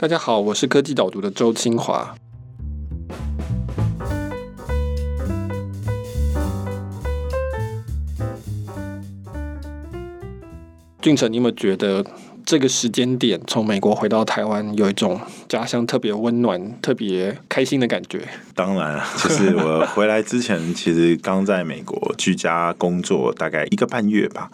大家好，我是科技导读的周清华。俊成，你有没有觉得这个时间点从美国回到台湾，有一种家乡特别温暖、特别开心的感觉？当然，就是我回来之前，其实刚在美国居家工作大概一个半月吧。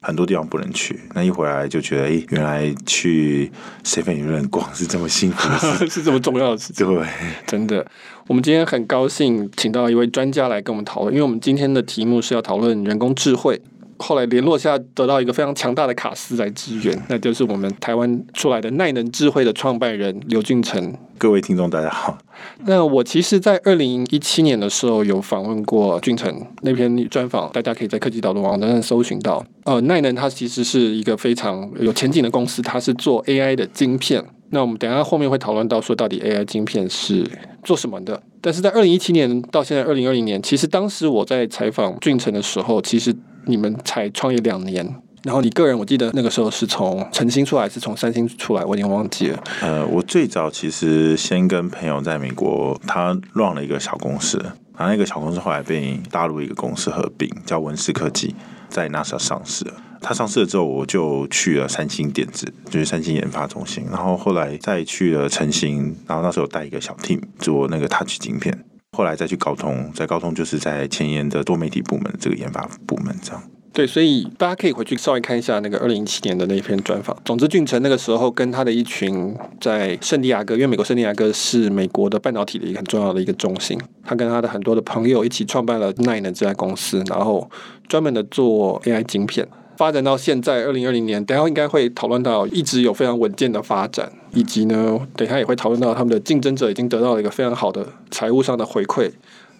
很多地方不能去，那一回来就觉得，哎，原来去 Seven Eleven 逛是这么幸福的事，是这么重要的事情。对，真的。我们今天很高兴请到一位专家来跟我们讨论，因为我们今天的题目是要讨论人工智慧。后来联络下，得到一个非常强大的卡司来支援，那就是我们台湾出来的耐能智慧的创办人刘俊成。各位听众，大家好。那我其实，在二零一七年的时候有访问过俊成那篇专访，大家可以在科技导论网站上搜寻到。呃，耐能它其实是一个非常有前景的公司，它是做 AI 的晶片。那我们等一下后面会讨论到说，到底 AI 晶片是做什么的。但是在二零一七年到现在二零二零年，其实当时我在采访俊成的时候，其实。你们才创业两年，然后你个人，我记得那个时候是从晨星出来，是从三星出来，我已经忘记了。呃，我最早其实先跟朋友在美国，他乱了一个小公司，然后那个小公司后来被大陆一个公司合并，叫文思科技，在 NASA 上市。他上市了之后，我就去了三星电子，就是三星研发中心，然后后来再去了晨星，然后那时候带一个小 team 做那个 Touch 晶片。后来再去高通，在高通就是在前沿的多媒体部门这个研发部门这样。对，所以大家可以回去稍微看一下那个二零一七年的那篇专访。总之，俊成那个时候跟他的一群在圣地亚哥，因为美国圣地亚哥是美国的半导体的一个很重要的一个中心，他跟他的很多的朋友一起创办了耐能这家公司，然后专门的做 AI 晶片。发展到现在二零二零年，等下应该会讨论到一直有非常稳健的发展，以及呢，等下也会讨论到他们的竞争者已经得到了一个非常好的财务上的回馈。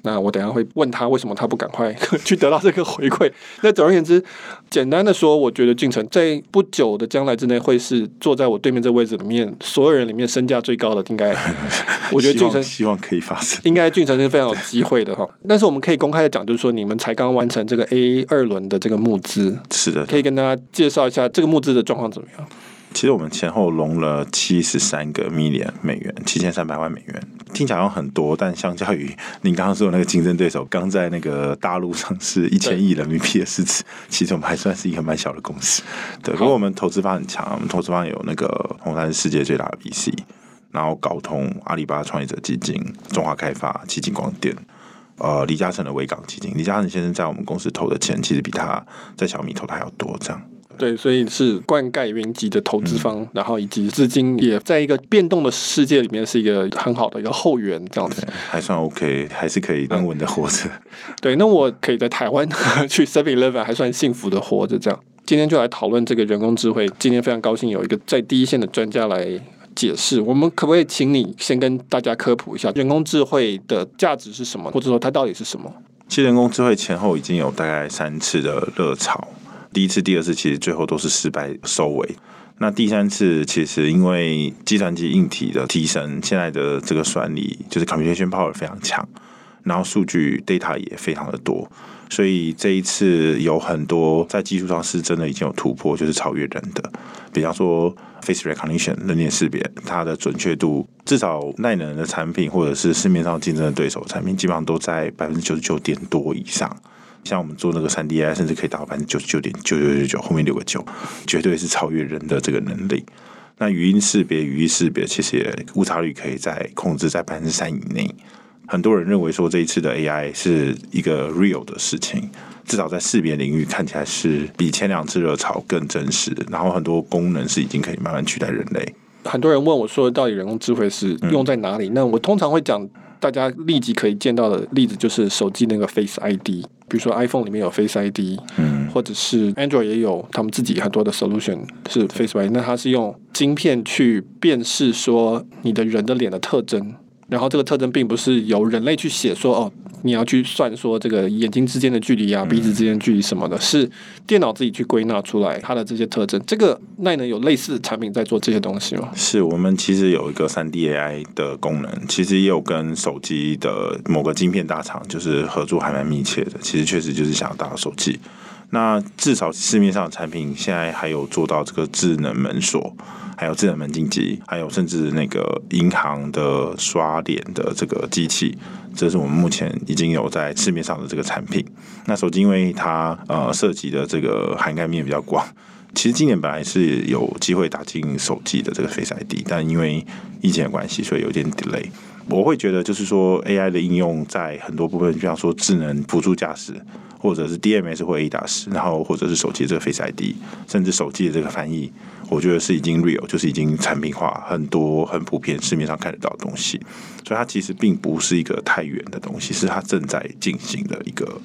那我等下会问他为什么他不赶快 去得到这个回馈。那总而言之，简单的说，我觉得俊成在不久的将来之内会是坐在我对面这位置里面所有人里面身价最高的。应该，我觉得俊成希望可以发生，应该俊成是非常有机会的哈。但是我们可以公开的讲，就是说你们才刚完成这个 A 二轮的这个募资，是的，可以跟大家介绍一下这个募资的状况怎么样？其实我们前后融了七十三个 million 美元，七千三百万美元，听起来好像很多，但相较于您刚刚说的那个竞争对手，刚在那个大陆上市一千亿人民币的市值，其实我们还算是一个蛮小的公司。对，不过我们投资方很强，我们投资方有那个红杉是世界最大的 VC，然后高通、阿里巴巴创业者基金、中华开发、基金光电，呃，李嘉诚的维港基金，李嘉诚先生在我们公司投的钱，其实比他在小米投的还要多，这样。对，所以是灌溉云集的投资方，嗯，然后以及资金也在一个变动的世界里面是一个很好的一个后援，这样子还算 OK，还是可以安稳的活着。对，那我可以在台湾 去 Seven Eleven 还算幸福的活着，这样。今天就来讨论这个人工智慧，今天非常高兴有一个在第一线的专家来解释。我们可不可以请你先跟大家科普一下人工智慧的价值是什么，或者说它到底是什么？其实人工智慧前后已经有大概三次的热潮。第一次、第二次其实最后都是失败收尾。那第三次其实因为计算机硬体的提升，现在的这个算力就是 computation power 非常强，然后数据 data 也非常的多，所以这一次有很多在技术上是真的已经有突破，就是超越人的。比方说 face recognition 人脸识别，它的准确度至少耐能的产品或者是市面上竞争的对手产品，基本上都在百分之九十九点多以上。像我们做那个三 D AI，甚至可以达到百分之九十九点九九九九，后面六个九，绝对是超越人的这个能力。那语音识别、语义识别，其实也误差率可以在控制在百分之三以内。很多人认为说这一次的 AI 是一个 real 的事情，至少在识别领域看起来是比前两次热潮更真实。然后很多功能是已经可以慢慢取代人类。很多人问我说，到底人工智慧是用在哪里？嗯、那我通常会讲。大家立即可以见到的例子就是手机那个 Face ID，比如说 iPhone 里面有 Face ID，嗯，或者是 Android 也有他们自己很多的 solution 是 Face ID，那它是用晶片去辨识说你的人的脸的特征。然后这个特征并不是由人类去写说哦，你要去算说这个眼睛之间的距离啊，鼻子之间的距离什么的，是电脑自己去归纳出来它的这些特征。这个耐能有类似的产品在做这些东西吗？是我们其实有一个三 D AI 的功能，其实也有跟手机的某个晶片大厂就是合作还蛮密切的。其实确实就是想要打造手机。那至少市面上的产品现在还有做到这个智能门锁，还有智能门禁机，还有甚至那个银行的刷脸的这个机器，这是我们目前已经有在市面上的这个产品。那手机因为它呃涉及的这个涵盖面比较广，其实今年本来是有机会打进手机的这个 Face ID，但因为疫情的关系，所以有点 delay。我会觉得就是说 AI 的应用在很多部分，比方说智能辅助驾驶。或者是 DMS 或 ADAS，然后或者是手机这个 Face ID，甚至手机的这个翻译，我觉得是已经 real，就是已经产品化，很多很普遍，市面上看得到的东西。所以它其实并不是一个太远的东西，是它正在进行的一个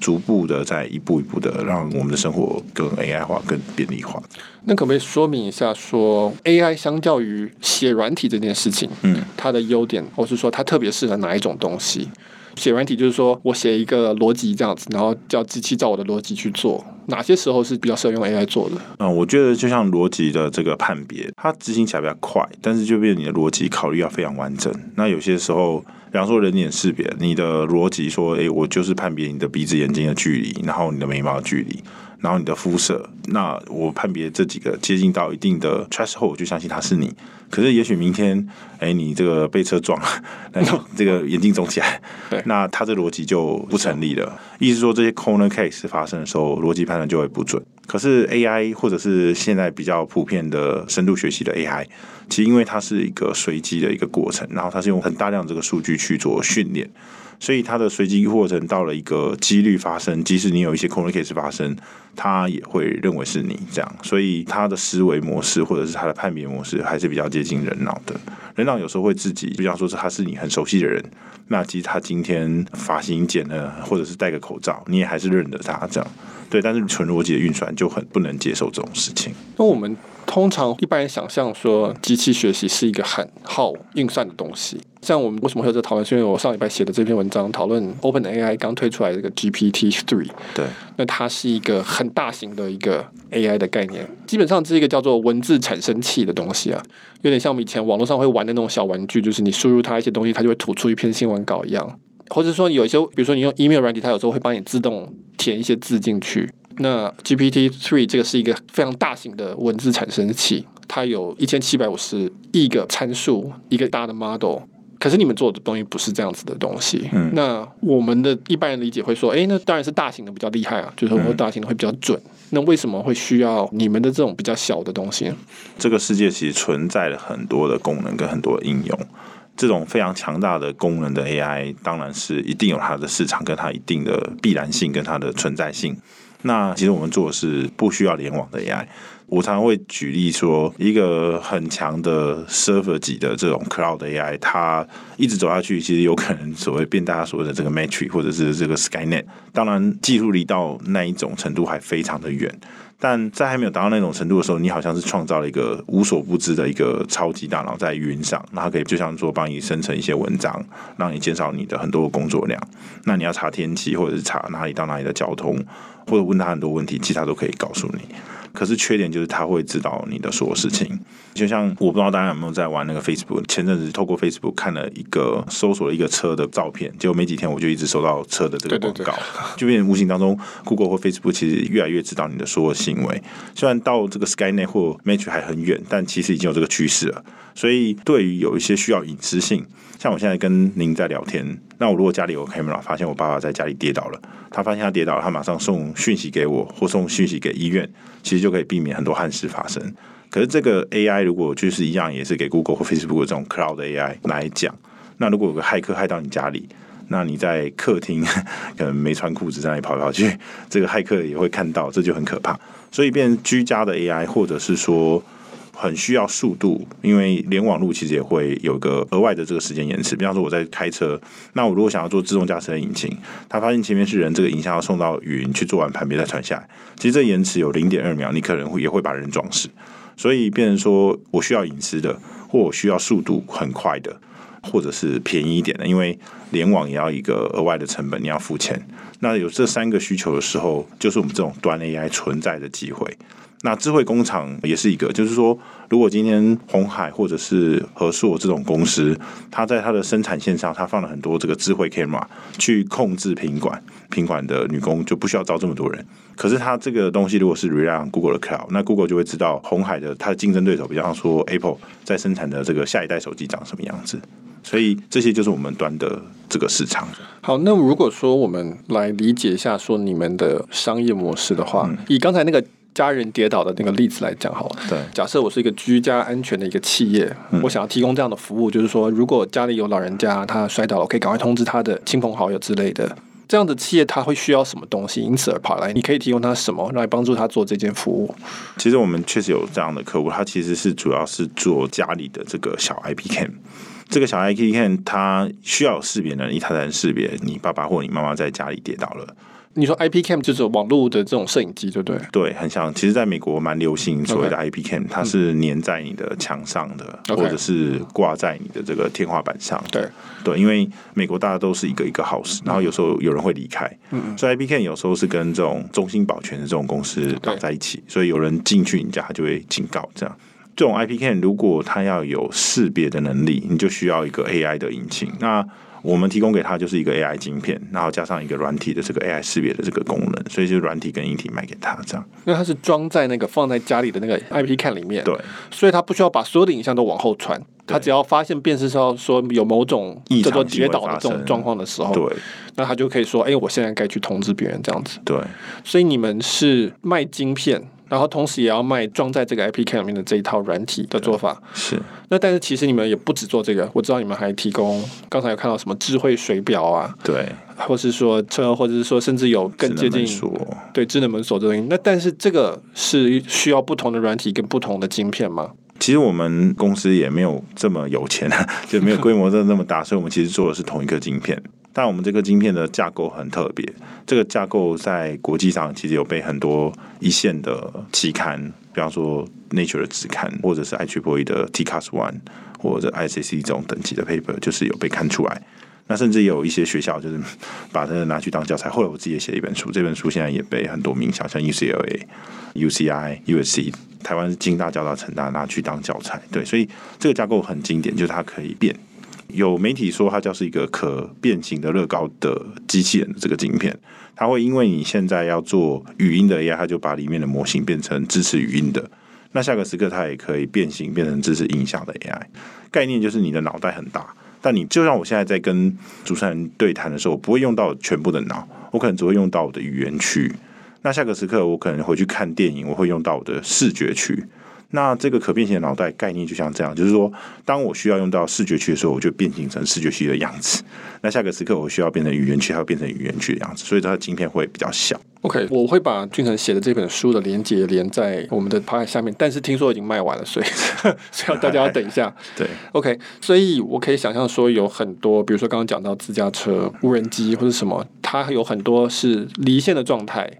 逐步的在一步一步的让我们的生活更 AI 化、更便利化。那可不可以说明一下说，说 AI 相较于写软体这件事情，嗯，它的优点，或是说它特别适合哪一种东西？写软体就是说我写一个逻辑这样子，然后叫机器照我的逻辑去做。哪些时候是比较适合用 AI 做的？嗯，我觉得就像逻辑的这个判别，它执行起来比较快，但是就变你的逻辑考虑要非常完整。那有些时候，比方说人脸识别，你的逻辑说，诶，我就是判别你的鼻子眼睛的距离，然后你的眉毛的距离。然后你的肤色，那我判别这几个接近到一定的 threshold，我就相信他是你。可是也许明天，哎，你这个被车撞了，那你 这个眼睛肿起来，对，那他这逻辑就不成立了。意思说，这些 corner case 发生的时候，逻辑判断就会不准。可是 AI 或者是现在比较普遍的深度学习的 AI，其实因为它是一个随机的一个过程，然后它是用很大量这个数据去做训练。所以它的随机过程到了一个几率发生，即使你有一些 corner case 发生，他也会认为是你这样。所以他的思维模式或者是他的判别模式还是比较接近人脑的。人脑有时候会自己，比方说是他是你很熟悉的人，那其实他今天发型剪了，或者是戴个口罩，你也还是认得他这样。对，但是纯逻辑的运算就很不能接受这种事情。那我们通常一般人想象说，机器学习是一个很耗运算的东西。像我们为什么会有这讨论？是因为我上礼拜写的这篇文章讨论 OpenAI 刚推出来这个 GPT Three。对，那它是一个很大型的一个 AI 的概念，基本上是一个叫做文字产生器的东西啊，有点像我们以前网络上会玩的那种小玩具，就是你输入它一些东西，它就会吐出一篇新闻稿一样。或者说有一些，比如说你用 email 软体，它有时候会帮你自动填一些字进去。那 GPT Three 这个是一个非常大型的文字产生器，它有一千七百五十亿个参数，一个大的 model。可是你们做的东西不是这样子的东西。嗯。那我们的一般人理解会说，哎，那当然是大型的比较厉害啊，就是说大型的会比较准。那为什么会需要你们的这种比较小的东西呢？这个世界其实存在了很多的功能跟很多的应用。这种非常强大的功能的 AI，当然是一定有它的市场，跟它一定的必然性，跟它的存在性。那其实我们做的是不需要联网的 AI。我常常会举例说，一个很强的 server 级的这种 cloud AI，它一直走下去，其实有可能所谓变大家所谓的这个 Matrix 或者是这个 Skynet。当然，技术离到那一种程度还非常的远。但在还没有达到那种程度的时候，你好像是创造了一个无所不知的一个超级大脑在云上，那它可以就像说帮你生成一些文章，让你减少你的很多工作量。那你要查天气，或者是查哪里到哪里的交通，或者问他很多问题，其他都可以告诉你。可是缺点就是他会知道你的所有事情，就像我不知道大家有没有在玩那个 Facebook，前阵子透过 Facebook 看了一个搜索了一个车的照片，结果没几天我就一直收到车的这个广告，对对对，就变成无形当中 Google 或 Facebook 其实越来越知道你的所有行为。虽然到这个 Skynet 或 Match 还很远，但其实已经有这个趋势了。所以对于有一些需要隐私性，像我现在跟您在聊天，那我如果家里有 camera，发现我爸爸在家里跌倒了，他发现他跌倒了，他马上送讯息给我或送讯息给医院。其实就可以避免很多憾事发生。可是这个 AI 如果就是一样，也是给 Google 或 Facebook 这种 Cloud AI 来讲，那如果有个骇客害到你家里，那你在客厅 可能没穿裤子在那里跑来跑去，这个骇客也会看到，这就很可怕。所以变居家的 AI，或者是说。很需要速度，因为连网路其实也会有个额外的这个时间延迟。比方说我在开车，那我如果想要做自动驾驶的引擎，他发现前面是人，这个影像要送到云去做完判别再传下来，其实这延迟有零点二秒，你可能会也会把人撞死。所以变成说我需要隐私的，或我需要速度很快的，或者是便宜一点的，因为联网也要一个额外的成本，你要付钱。那有这三个需求的时候，就是我们这种端 AI 存在的机会。那智慧工厂也是一个，就是说，如果今天红海或者是和硕这种公司，它在它的生产线上，它放了很多这个智慧 camera 去控制品管，品管的女工就不需要招这么多人。可是它这个东西如果是 rely on Google 的 cloud，那 Google 就会知道红海的它的竞争对手，比方说 Apple 在生产的这个下一代手机长什么样子。所以这些就是我们端的这个市场。好，那如果说我们来理解一下说你们的商业模式的话，嗯、以刚才那个。家人跌倒的那个例子来讲好了。对，假设我是一个居家安全的一个企业，嗯、我想要提供这样的服务，就是说，如果家里有老人家他摔倒了，我可以赶快通知他的亲朋好友之类的。这样的企业他会需要什么东西？因此而跑来，你可以提供他什么来帮助他做这件服务？其实我们确实有这样的客户，他其实是主要是做家里的这个小 IP Cam。这个小 IP Cam 它需要识别能力，它才能识别你爸爸或你妈妈在家里跌倒了。你说 IP cam 就是网络的这种摄影机，对不对？对，很像。其实，在美国蛮流行所谓的 IP cam，Okay. 它是粘在你的墙上的.或者是挂在你的这个天花板上。对对，因为美国大家都是一个一个 house，然后有时候有人会离开，嗯、所以 IP cam 有时候是跟这种中心保全的这种公司绑在一起，对所以有人进去你家，他就会警告。这样，这种 IP cam 如果它要有识别的能力，你就需要一个 AI 的引擎。那我们提供给他就是一个 AI 晶片，然后加上一个软体的这个 AI 识别的这个功能，所以就软体跟硬体卖给他这样。因为它是装在那个放在家里的那个 IP Cam 里面，对，所以它不需要把所有的影像都往后传，他只要发现辨识到说有某种叫做跌倒的这种状况的时候，对，那他就可以说，哎，我现在该去通知别人这样子。对，所以你们是卖晶片。然后同时也要卖装在这个 IP Cam 里面的这一套软体的做法是。那但是其实你们也不止做这个，我知道你们还提供刚才有看到什么智慧水表啊，对，或是说车，或者是说甚至有更接近对智能门锁这东西。那但是这个是需要不同的软体跟不同的晶片吗？其实我们公司也没有这么有钱，就没有规模的那么大，所以我们其实做的是同一个晶片。但我们这个晶片的架构很特别，这个架构在国际上其实有被很多一线的期刊，比方说 Nature 的子刊，或者是 IEEE 的 TCAS One 或者 ICC 这种等级的 paper，就是有被看出来。那甚至有一些学校就是把它拿去当教材。后来我自己也写了一本书，这本书现在也被很多名校，像 UCLA、UCI、USC、台湾金大、交大、成大拿去当教材。对，所以这个架构很经典，就是它可以变。有媒体说它就是一个可变形的乐高的机器人的这个晶片，它会因为你现在要做语音的 AI，它就把里面的模型变成支持语音的。那下个时刻它也可以变形变成支持音效的 AI。概念就是你的脑袋很大，但你就像我现在在跟主持人对谈的时候，我不会用到全部的脑，我可能只会用到我的语言区。那下个时刻我可能回去看电影，我会用到我的视觉区。那这个可变形的脑袋概念就像这样，就是说，当我需要用到视觉区的时候，我就变形成视觉区的样子。那下个时刻我需要变成语言区，它会变成语言区的样子，所以它的晶片会比较小。OK，我会把俊成写的这本书的连接连在我们的 podcast 下面，但是听说已经卖完了，所以 所以大家要等一下。对，OK，所以我可以想象说有很多，比如说刚刚讲到自驾车、无人机或者什么，它有很多是离线的状态。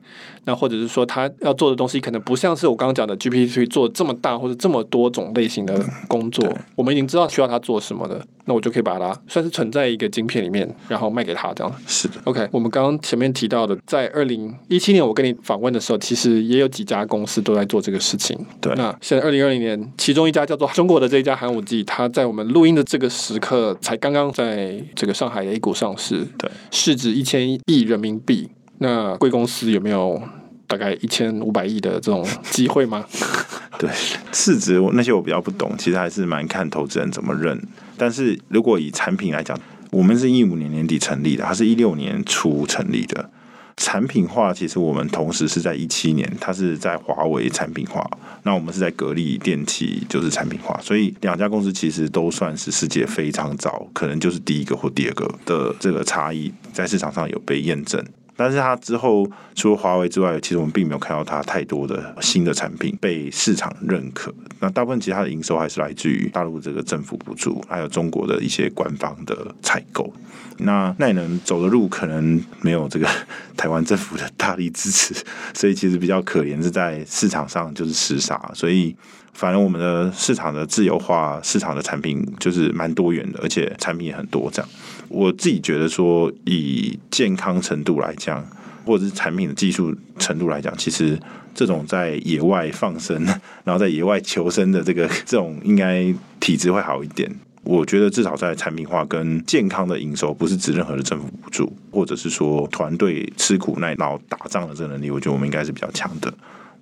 那或者是说，他要做的东西可能不像是我刚刚讲的 GPT 做这么大或者这么多种类型的工作。我们已经知道需要他做什么的，那我就可以把它算是存在一个晶片里面，然后卖给他这样。是的，OK。我们刚刚前面提到的，在二零一七年我跟你访问的时候，其实也有几家公司都在做这个事情。对。那现在二零二零年，其中一家叫做中国的这一家寒武纪，它在我们录音的这个时刻，才刚刚在这个上海 A 股上市，对，市值一千亿人民币。那贵公司有没有大概一千五百亿的这种机会吗？对，市值那些我比较不懂，其实还是蛮看投资人怎么认。但是如果以产品来讲，我们是一五年年底成立的，它是一六年初成立的。产品化其实我们同时是在一七年，它是在华为产品化，那我们是在格力电器就是产品化，所以两家公司其实都算是世界非常早，可能就是第一个或第二个的这个差异，在市场上有被验证。但是它之后除了华为之外，其实我们并没有看到它太多的新的产品被市场认可。那大部分其他的营收还是来自于大陆这个政府补助，还有中国的一些官方的采购。那耐能走的路可能没有这个台湾政府的大力支持，所以其实比较可怜是在市场上就是厮杀。所以反正我们的市场的自由化，市场的产品就是蛮多元的，而且产品也很多这样。我自己觉得说，以健康程度来讲，或者是产品的技术程度来讲，其实这种在野外放生，然后在野外求生的这个这种，应该体质会好一点。我觉得至少在产品化跟健康的营收，不是指任何的政府补助，或者是说团队吃苦耐劳打仗的这个能力，我觉得我们应该是比较强的。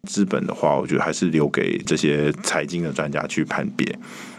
资本的话，我觉得还是留给这些财经的专家去判别。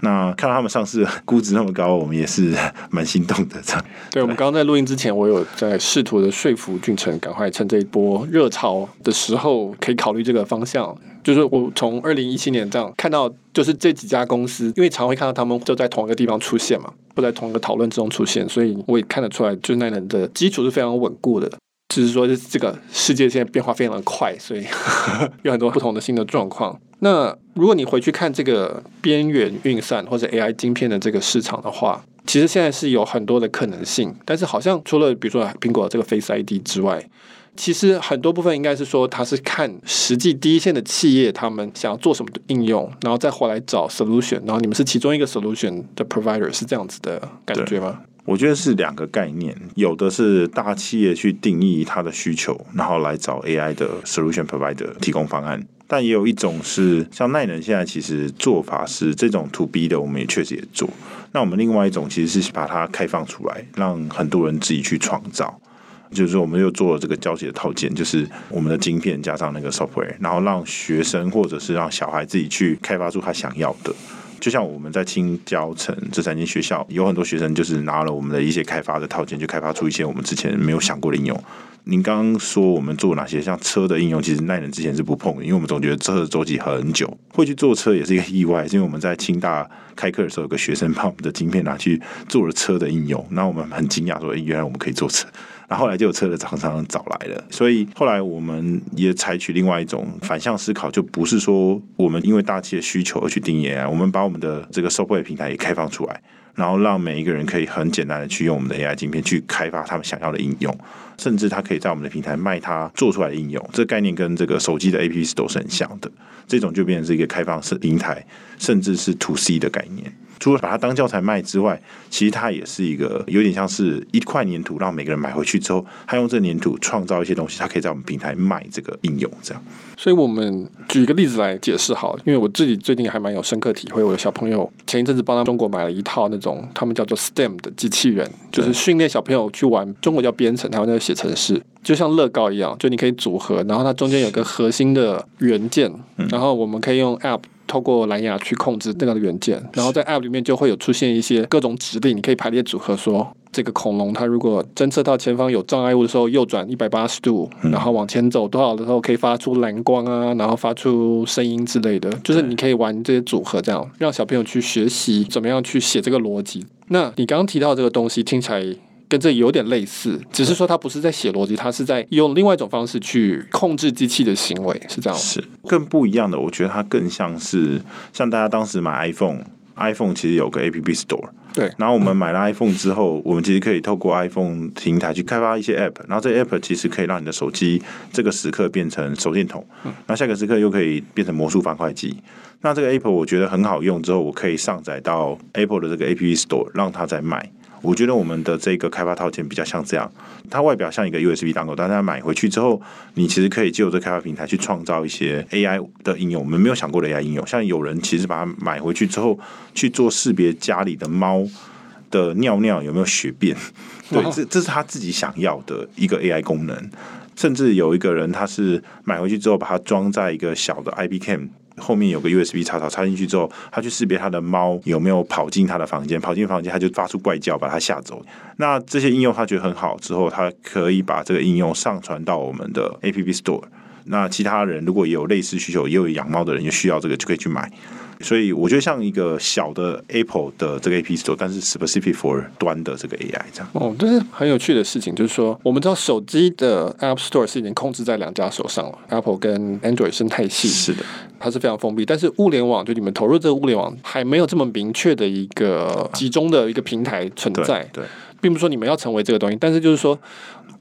那看到他们上市估值那么高，我们也是蛮心动的。这样，对，我们刚刚在录音之前，我有在试图的说服俊成，赶快趁这一波热潮的时候，可以考虑这个方向。就是我从二零一七年这样看到，就是这几家公司，因为常会看到他们就在同一个地方出现嘛，不在同一个讨论之中出现，所以我也看得出来，就是奈能的基础是非常稳固的。只是说，这个世界现在变化非常的快，所以 有很多不同的新的状况。那如果你回去看这个边缘运算或者 AI 晶片的这个市场的话，其实现在是有很多的可能性。但是好像除了比如说苹果这个 Face ID 之外，其实很多部分应该是说，它是看实际第一线的企业他们想要做什么的应用，然后再回来找 solution，然后你们是其中一个 solution 的 provider，是这样子的感觉吗？我觉得是两个概念，有的是大企业去定义它的需求，然后来找 AI 的 solution provider 提供方案，但也有一种是像奈能现在其实做法是这种 to B 的，我们也确实也做。那我们另外一种其实是把它开放出来，让很多人自己去创造，就是我们又做了这个交集的套件，就是我们的晶片加上那个 software，然后让学生或者是让小孩自己去开发出他想要的。就像我们在清交城这三间学校，有很多学生就是拿了我们的一些开发的套件，就开发出一些我们之前没有想过的应用。您刚刚说我们做哪些像车的应用，其实奈人之前是不碰的，因为我们总觉得车的周期很久，会去做车也是一个意外。是因为我们在清大开课的时候，有个学生把我们的晶片拿去做了车的应用，那我们很惊讶说，原来我们可以做车。然后来就有车的厂商找来了，所以后来我们也采取另外一种反向思考，就不是说我们因为大气的需求而去定义 AI，我们把我们的这个收费平台也开放出来，然后让每一个人可以很简单的去用我们的 AI 晶片去开发他们想要的应用，甚至他可以在我们的平台卖他做出来的应用。这概念跟这个手机的 APPS 都是很像的，这种就变成是一个开放式平台，甚至是 To C 的概念。除了把它当教材卖之外，其实它也是一个有点像是一块粘土，让每个人买回去之后，他用这粘土创造一些东西，他可以在我们平台卖这个应用，这样。所以我们举一个例子来解释好了，因为我自己最近还蛮有深刻体会。我的小朋友前一阵子帮他中国买了一套那种他们叫做 STEM 的机器人，就是训练小朋友去玩，中国叫编程，他们那个写程式，就像乐高一样，就你可以组合，然后它中间有个核心的元件，然后我们可以用 App。透过蓝牙去控制那个元件，然后在 App 里面就会有出现一些各种指令，你可以排列组合说，说这个恐龙它如果侦测到前方有障碍物的时候，右转一百八十度，然后往前走多少的时候可以发出蓝光啊，然后发出声音之类的，就是你可以玩这些组合，这样让小朋友去学习怎么样去写这个逻辑。那你刚刚提到这个东西听起来。跟这有点类似，只是说它不是在写逻辑，它是在用另外一种方式去控制机器的行为，是这样。是更不一样的，我觉得它更像是像大家当时买 iPhone，iPhone 其实有个 App Store，对。然后我们买了 iPhone 之后，我们其实可以透过 iPhone 平台去开发一些 App，然后这 App 其实可以让你的手机这个时刻变成手电筒，那下个时刻又可以变成魔术方块机。那这个 Apple 我觉得很好用，之后我可以上载到 Apple 的这个 App Store，让它再卖。我觉得我们的这个开发套件比较像这样，它外表像一个 USB 档口，但是它买回去之后，你其实可以借由这开发平台去创造一些 AI 的应用，我们没有想过的 AI 应用。像有人其实把它买回去之后去做识别家里的猫的尿尿有没有血便，对，这这是他自己想要的一个 AI 功能。甚至有一个人他是买回去之后把它装在一个小的 IP Cam。后面有个 USB 插槽，插进去之后，它去识别它的猫有没有跑进它的房间，跑进房间它就发出怪叫，把它吓走。那这些应用它觉得很好之后，它可以把这个应用上传到我们的 App Store。那其他人如果也有类似需求，也有养猫的人也需要这个，就可以去买。所以我觉得像一个小的 Apple 的这个 App Store，但是 specific for 端的这个 AI 这样。哦，这是很有趣的事情，就是说我们知道手机的 App Store 是已经控制在两家手上了，Apple 跟 Android 生态系是的，它是非常封闭。但是物联网就你们投入这个物联网还没有这么明确的一个集中的一个平台存在。对。对并不是说你们要成为这个东西，但是就是说。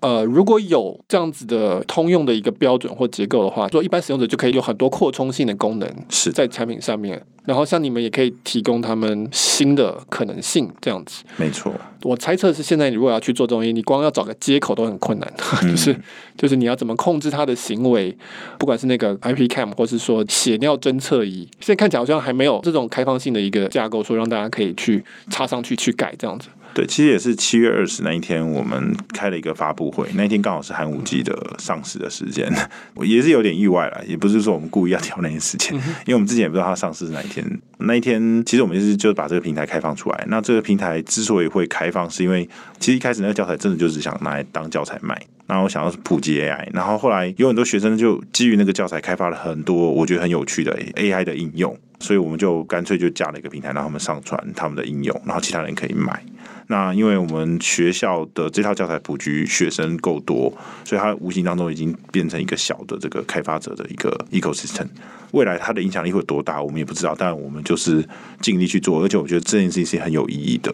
呃，如果有这样子的通用的一个标准或结构的话，说一般使用者就可以有很多扩充性的功能是在产品上面。然后像你们也可以提供他们新的可能性，这样子。没错，我猜测是现在你如果要去做这种东西，你光要找个接口都很困难，嗯、就是就是你要怎么控制它的行为，不管是那个 IP Cam 或是说血尿侦测仪，现在看起来好像还没有这种开放性的一个架构，说让大家可以去插上去去改这样子。对，其实也是七月二十那一天，我们开了一个发布会。那一天刚好是寒武纪的上市的时间，我也是有点意外了。也不是说我们故意要挑那件事情，因为我们之前也不知道它上市是哪一天。那一天，其实我们就是就把这个平台开放出来。那这个平台之所以会开放，是因为其实一开始那个教材真的就是想拿来当教材卖，然后想要普及 AI。然后后来有很多学生就基于那个教材开发了很多我觉得很有趣的 AI 的应用，所以我们就干脆就架了一个平台，让他们上传他们的应用，然后其他人可以买。那因为我们学校的这套教材普及学生够多，所以它无形当中已经变成一个小的这个开发者的一个 ecosystem。未来它的影响力会有多大，我们也不知道。但我们就是尽力去做，而且我觉得这件事情是很有意义的。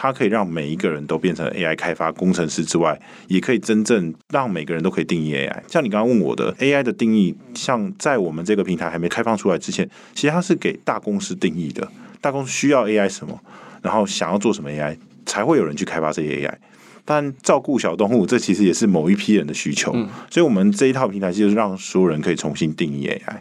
它可以让每一个人都变成 AI 开发工程师之外，也可以真正让每个人都可以定义 AI。像你刚刚问我的 AI 的定义，像在我们这个平台还没开放出来之前，其实它是给大公司定义的。大公司需要 AI 什么，然后想要做什么 AI。才会有人去开发这些 AI，但照顾小动物，这其实也是某一批人的需求。嗯，所以，我们这一套平台就是让所有人可以重新定义 AI。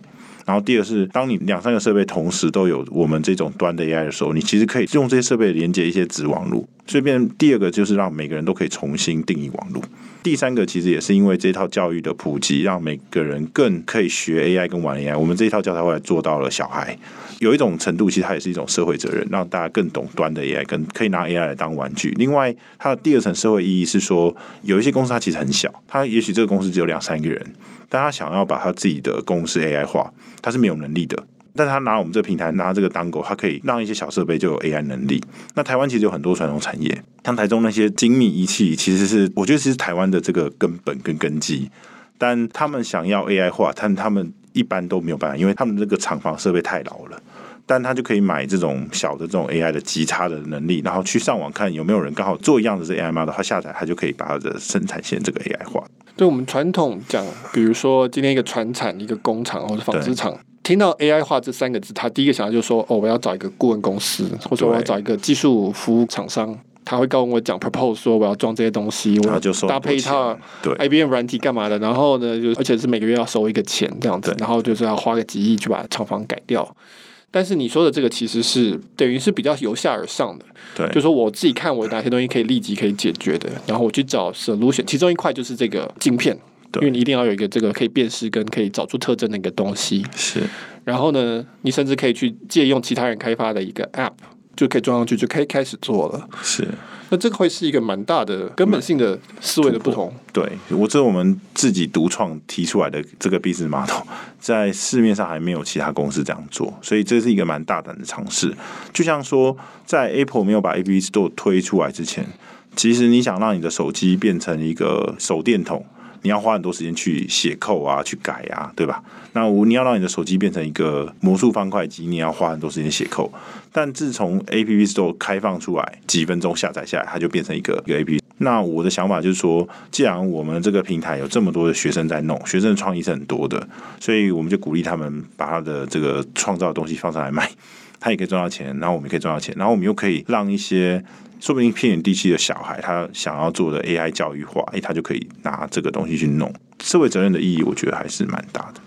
然后，第二是，当你两三个设备同时都有我们这种端的 AI 的时候，你其实可以用这些设备连接一些子网络。所以，变第二个就是让每个人都可以重新定义网络。第三个其实也是因为这套教育的普及，让每个人更可以学 AI 跟玩 AI。我们这一套教材后来做到了小孩。有一种程度，其实它也是一种社会责任，让大家更懂端的 AI，跟可以拿 AI 来当玩具。另外，它的第二层社会意义是说，有一些公司它其实很小，它也许这个公司只有两三个人，但他想要把他自己的公司 AI 化，他是没有能力的。但他拿我们这个平台，拿这个当狗，它可以让一些小设备就有 AI 能力。那台湾其实有很多传统产业，像台中那些精密仪器，其实是我觉得其实台湾的这个根本跟根基，但他们想要 AI 化，但他们。一般都没有办法，因为他们这个厂房设备太老了，但他就可以买这种小的这种 AI 的极差的能力，然后去上网看有没有人刚好做一样的这 AI 的他下载他就可以把他的生产线这个 AI 化。对我们传统讲，比如说今天一个传产一个工厂或者纺织厂，听到 AI 化这三个字，他第一个想到就是说，哦，我要找一个顾问公司，或者我要找一个技术服务厂商。他会跟我讲 propose 说我要装这些东西，我就搭配一套 IBM 软体干嘛的，然后呢，就而且是每个月要收一个钱这样子，然后就是要花个几亿去把厂房改掉。但是你说的这个其实是等于是比较由下而上的，对，就是说我自己看我哪些东西可以立即可以解决的，然后我去找 solution，其中一块就是这个晶片，因为你一定要有一个这个可以辨识跟可以找出特征的一个东西，是。然后呢，你甚至可以去借用其他人开发的一个 app。就可以装上去，就可以开始做了。是，那这个会是一个蛮大的根本性的思维的不同。对，我这是我们自己独创提出来的这个 business model，在市面上还没有其他公司这样做，所以这是一个蛮大胆的尝试。就像说，在 Apple 没有把 App Store 推出来之前，其实你想让你的手机变成一个手电筒。你要花很多时间去写扣啊，去改啊，对吧？那我你要让你的手机变成一个魔术方块机，你要花很多时间写扣。但自从 App Store 开放出来，几分钟下载下来，它就变成一个一个 App。那我的想法就是说，既然我们这个平台有这么多的学生在弄，学生的创意是很多的，所以我们就鼓励他们把他的这个创造的东西放上来卖，他也可以赚到钱，然后我们也可以赚到钱，然后我们又可以让一些。说不定偏远地区的小孩，他想要做的 AI 教育化，哎，他就可以拿这个东西去弄。社会责任的意义，我觉得还是蛮大的。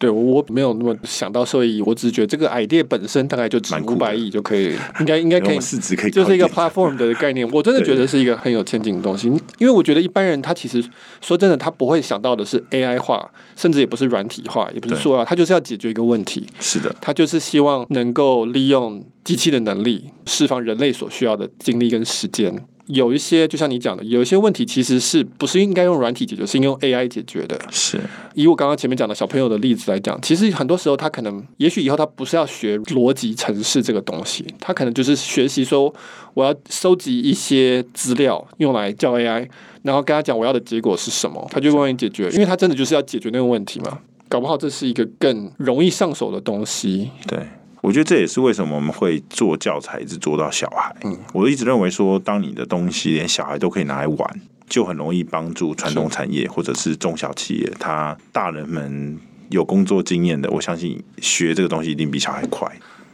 对，我没有那么想到收益，我只是觉得这个 idea 本身大概就值五百亿就可以，应该应该可以，市值可以，就是一个 platform 的概念。我真的觉得是一个很有前景的东西，因为我觉得一般人他其实说真的，他不会想到的是 AI 化，甚至也不是软体化，也不是说啊，他就是要解决一个问题。是的，他就是希望能够利用机器的能力，释放人类所需要的精力跟时间。有一些就像你讲的，有一些问题其实是不是应该用软体解决，是应该用 AI 解决的。是以我刚刚前面讲的小朋友的例子来讲，其实很多时候他可能，也许以后他不是要学逻辑程式这个东西，他可能就是学习说我要收集一些资料用来教 AI，然后跟他讲我要的结果是什么，他就帮你解决，因为他真的就是要解决那个问题嘛。搞不好这是一个更容易上手的东西。对。我觉得这也是为什么我们会做教材，一直做到小孩。嗯，我一直认为说，当你的东西连小孩都可以拿来玩，就很容易帮助传统产业或者是中小企业。他大人们有工作经验的，我相信学这个东西一定比小孩快。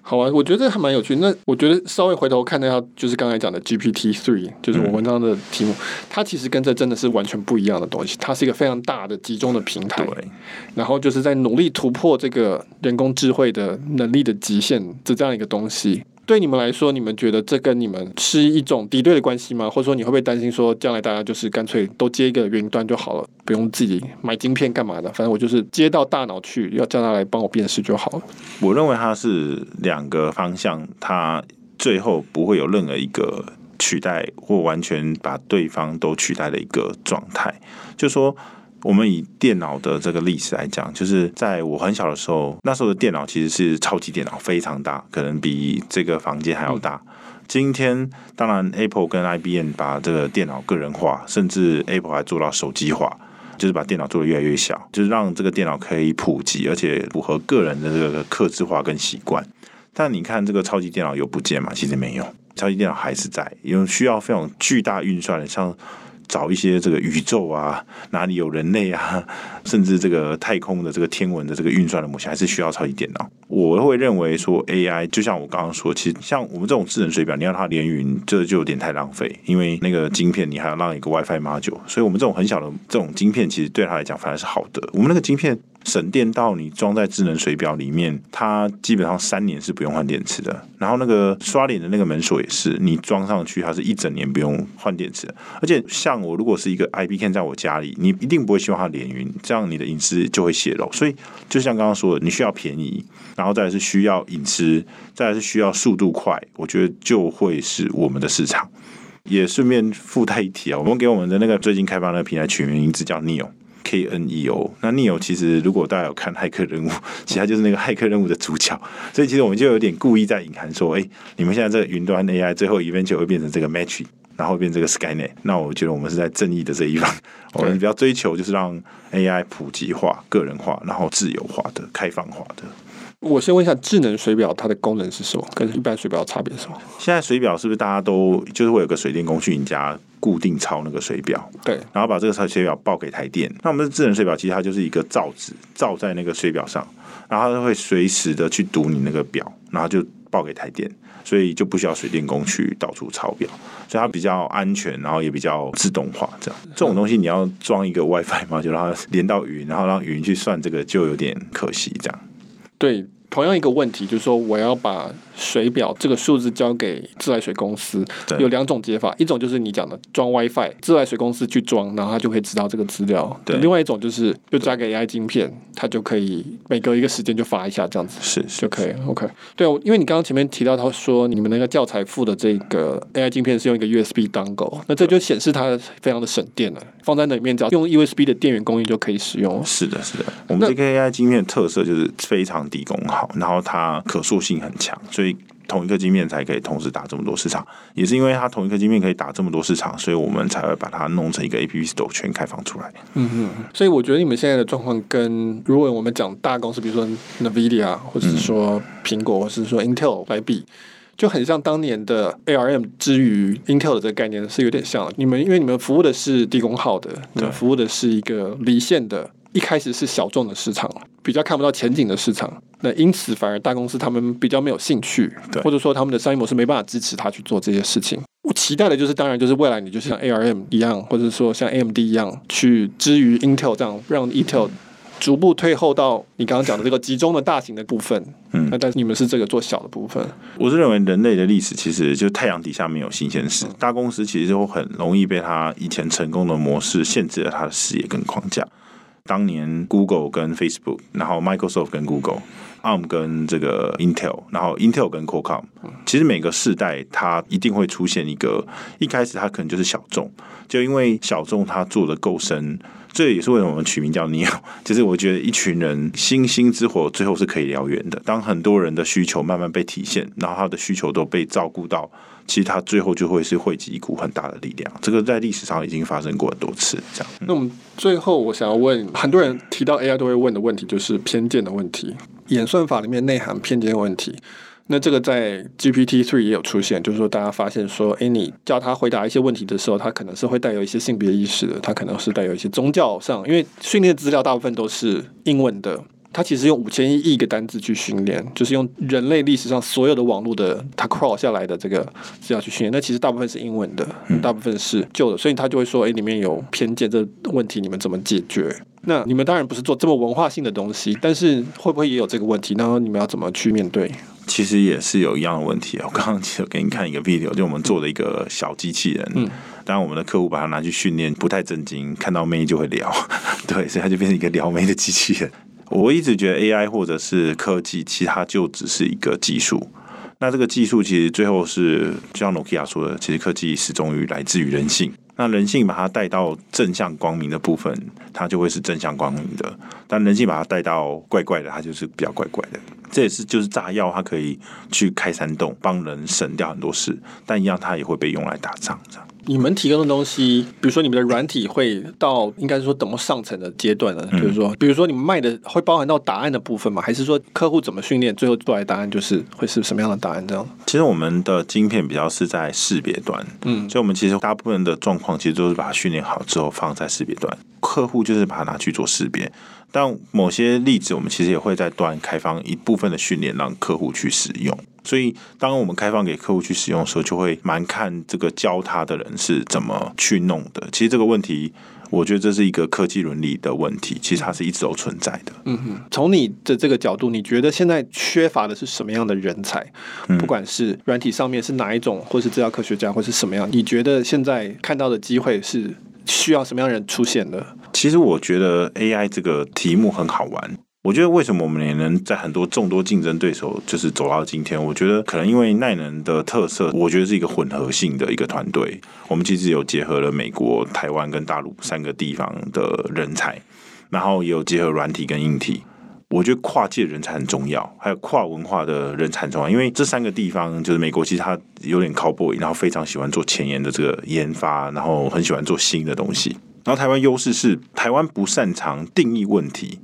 好啊，我觉得这还蛮有趣。那我觉得稍微回头看一下，就是刚才讲的 GPT three，就是我文章的题目，嗯、它其实跟这真的是完全不一样的东西。它是一个非常大的集中的平台，对。然后就是在努力突破这个人工智慧的能力的极限的这样一个东西。对你们来说，你们觉得这跟你们是一种敌对的关系吗？或者说，你会不会担心说，将来大家就是干脆都接一个云端就好了，不用自己买晶片干嘛的？反正我就是接到大脑去，要叫他来帮我辨识就好了。我认为它是两个方向，它最后不会有任何一个取代或完全把对方都取代的一个状态，就说。我们以电脑的这个历史来讲，就是在我很小的时候，那时候的电脑其实是超级电脑，非常大，可能比这个房间还要大。今天当然，Apple 跟 IBM 把这个电脑个人化，甚至 Apple 还做到手机化，就是把电脑做得越来越小，就是让这个电脑可以普及，而且符合个人的这个克制化跟习惯。但你看这个超级电脑有不见吗？其实没有，超级电脑还是在，因为需要非常巨大运算的，像。找一些这个宇宙啊，哪里有人类啊，甚至这个太空的这个天文的这个运算的模型，还是需要超级电脑。我会认为说，AI 就像我刚刚说，其实像我们这种智能水表，你要它连云，这就有点太浪费，因为那个晶片你还要让一个 WiFi 马九所以我们这种很小的这种晶片，其实对它来讲反而是好的。我们那个晶片。省电到你装在智能水表里面，它基本上三年是不用换电池的。然后那个刷脸的那个门锁也是，你装上去它是一整年不用换电池。而且像我如果是一个 IP Cam 在我家里，你一定不会希望它连云，这样你的隐私就会泄露。所以就像刚刚说的，你需要便宜，然后再来是需要隐私，再来是需要速度快，我觉得就会是我们的市场。也顺便附带一提啊，我们给我们的那个最近开发的平台取名字叫 Neo。K N E O，那 Neo 其实如果大家有看《骇客任务》，其实他就是那个骇客任务的主角，所以其实我们就有点故意在隐含说，哎、欸，你们现在这个云端 AI 最后 eventually 会变成这个 Matrix，然后变成这个 Skynet，那我觉得我们是在正义的这一方，我们比较追求就是让 AI 普及化、个人化，然后自由化的、开放化的。我先问一下，智能水表它的功能是什么？跟一般水表差别是什么？现在水表是不是大家都就是会有个水电工具，你家固定抄那个水表？对，然后把这个水表报给台电。那我们的智能水表其实它就是一个罩子，罩在那个水表上，然后它会随时的去读你那个表，然后就报给台电，所以就不需要水电工去到处抄表，所以它比较安全，然后也比较自动化。这样这种东西你要装一个 WiFi 嘛，就让它连到云，然后让云去算这个，就有点可惜。这样对。同样一个问题，就是说我要把水表这个数字交给自来水公司，有两种解法，一种就是你讲的装 WiFi，自来水公司去装，然后他就可以知道这个资料。对，另外一种就是就加个 AI 晶片，它就可以每隔一个时间就发一下这样子，是，是就可以。OK，对，因为你刚刚前面提到他说你们那个教材附的这个 AI 晶片是用一个 USB dongle，那这就显示它非常的省电了，放在那里面只要用 USB 的电源供应就可以使用。是的，是的，我们这个 AI 晶片的特色就是非常低功耗。然后它可塑性很强，所以同一个晶片才可以同时打这么多市场。也是因为它同一个晶片可以打这么多市场，所以我们才会把它弄成一个 App Store 全开放出来。嗯嗯，所以我觉得你们现在的状况跟如果我们讲大公司，比如说 NVIDIA，或者是说苹果，或者是说 Intel 来比，就很像当年的 ARM 之于 Intel 的这个概念是有点像。你们因为你们服务的是低功耗的，你们服务的是一个离线的。一开始是小众的市场，比较看不到前景的市场，那因此反而大公司他们比较没有兴趣，或者说他们的商业模式没办法支持他去做这些事情。我期待的就是，当然就是未来你就是像 ARM 一样，或者说像 AMD 一样，去之于 Intel 这样，让 Intel 逐步退后到你刚刚讲的这个集中的大型的部分。嗯，那但是你们是这个做小的部分。我是认为人类的历史其实就太阳底下没有新鲜事，大公司其实就很容易被他以前成功的模式限制了他的视野跟框架。当年 Google 跟 Facebook，然后 Microsoft 跟 Google，ARM 跟这个 Intel，然后 Intel 跟 Qualcomm，其实每个世代它一定会出现一个，一开始它可能就是小众，就因为小众它做得够深，这也是为什么我们取名叫 Neo，就是我觉得一群人星星之火最后是可以燎原的。当很多人的需求慢慢被体现，然后他的需求都被照顾到。其实它最后就会是汇集一股很大的力量，这个在历史上已经发生过很多次。这样，那我们最后我想要问，很多人提到 AI 都会问的问题就是偏见的问题。演算法里面内涵偏见问题。那这个在 GPT three 也有出现，就是说大家发现说，哎，你叫他回答一些问题的时候，他可能是会带有一些性别意识的，他可能是带有一些宗教上，因为训练资料大部分都是英文的，他其实用五千亿个单字去训练，就是用人类历史上所有的网络的他 crawl 下来的这个资料去训练，那其实大部分是英文的，大部分是旧的，所以他就会说，哎，里面有偏见，这问题你们怎么解决？那你们当然不是做这么文化性的东西，但是会不会也有这个问题？然后你们要怎么去面对？其实也是有一样的问题。我刚刚其实给你看一个 video，就我们做的一个小机器人。嗯，当然我们的客户把它拿去训练，不太正经，看到妹就会聊，对，所以它就变成一个撩妹的机器人。我一直觉得 AI 或者是科技，其实它就只是一个技术。那这个技术其实最后是，就像 Nokia 说的，其实科技始终于来自于人性。那人性把它带到正向光明的部分，它就会是正向光明的；但人性把它带到怪怪的，它就是比较怪怪的。这也是就是炸药，它可以去开山洞，帮人省掉很多事，但一样它也会被用来打仗，这样。你们提供的东西，比如说你们的软体会到应该是说怎么上层的阶段呢？就是说，比如说你们卖的会包含到答案的部分吗？还是说客户怎么训练，最后出来的答案就是会是什么样的答案？这样？其实我们的晶片比较是在识别端，嗯，所以我们其实大部分的状况其实都是把它训练好之后放在识别端，客户就是把它拿去做识别。但某些例子，我们其实也会在端开放一部分的训练，让客户去使用。所以，当我们开放给客户去使用的时候，就会蛮看这个教他的人是怎么去弄的。其实这个问题，我觉得这是一个科技伦理的问题，其实它是一直都存在的。嗯哼，从你的这个角度，你觉得现在缺乏的是什么样的人才？不管是软体上面是哪一种，或是资料科学家，或是什么样，你觉得现在看到的机会是需要什么样的人出现的？其实我觉得 AI 这个题目很好玩。我觉得为什么我们也能在很多众多竞争对手就是走到今天？我觉得可能因为耐能的特色，我觉得是一个混合性的一个团队。我们其实有结合了美国、台湾跟大陆三个地方的人才，然后也有结合软体跟硬体。我觉得跨界人才很重要，还有跨文化的人才很重要。因为这三个地方就是美国，其实它有点 cowboy，然后非常喜欢做前沿的这个研发，然后很喜欢做新的东西。然后台湾优势是台湾不擅长定义问题。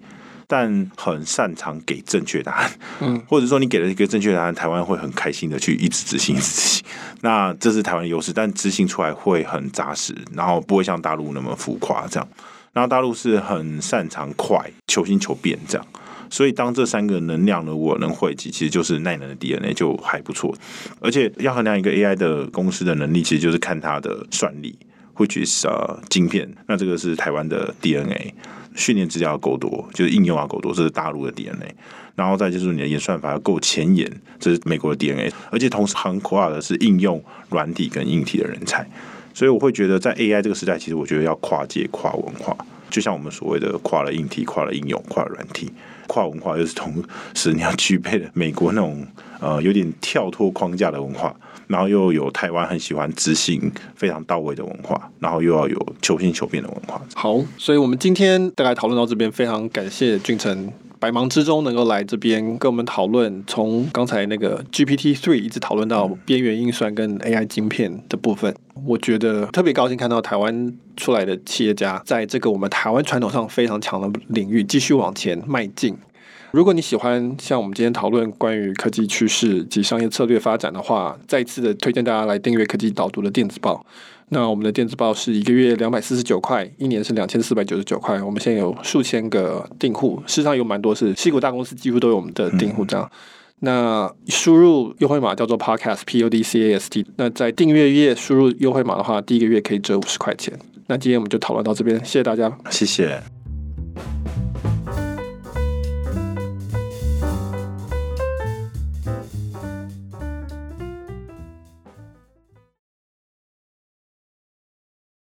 但很擅长给正确答案，嗯，或者说你给了一个正确答案，台湾会很开心的去一直执行，一直执行。那这是台湾的优势，但执行出来会很扎实，然后不会像大陆那么浮夸这样。然后大陆是很擅长快，求新求变这样。所以当这三个能量呢，我能汇集，其实就是耐能的 DNA 就还不错。而且要衡量一个 AI 的公司的能力，其实就是看它的算力，which is 呃晶片。那这个是台湾的 DNA。训练资料够多，就是应用啊够多，这是大陆的 DNA。然后再就是你的演算法要够前沿，这是美国的 DNA。而且同时横跨的是应用软体跟硬体的人才。所以我会觉得，在 AI 这个时代，其实我觉得要跨界、跨文化，就像我们所谓的跨了硬体、跨了应用、跨了软体、跨文化，又是同时你要具备的美国那种呃有点跳脱框架的文化。然后又有台湾很喜欢执行非常到位的文化，然后又要有求新求变的文化。好，所以我们今天大概讨论到这边，非常感谢俊成百忙之中能够来这边跟我们讨论，从刚才那个 GPT three 一直讨论到边缘运算跟 AI 晶片的部分。我觉得特别高兴看到台湾出来的企业家在这个我们台湾传统上非常强的领域继续往前迈进。如果你喜欢像我们今天讨论关于科技趋势及商业策略发展的话，再一次的推荐大家来订阅科技导读的电子报。那我们的电子报是一个月两百四十九块，一年是两千四百九十九块。我们现在有数千个订户，事实上有蛮多是西谷大公司，几乎都有我们的订户这样。那输入优惠码叫做 Podcast P O D C A S T。那在订阅页输入优惠码的话，第一个月可以折五十块钱。那今天我们就讨论到这边，谢谢大家，谢谢。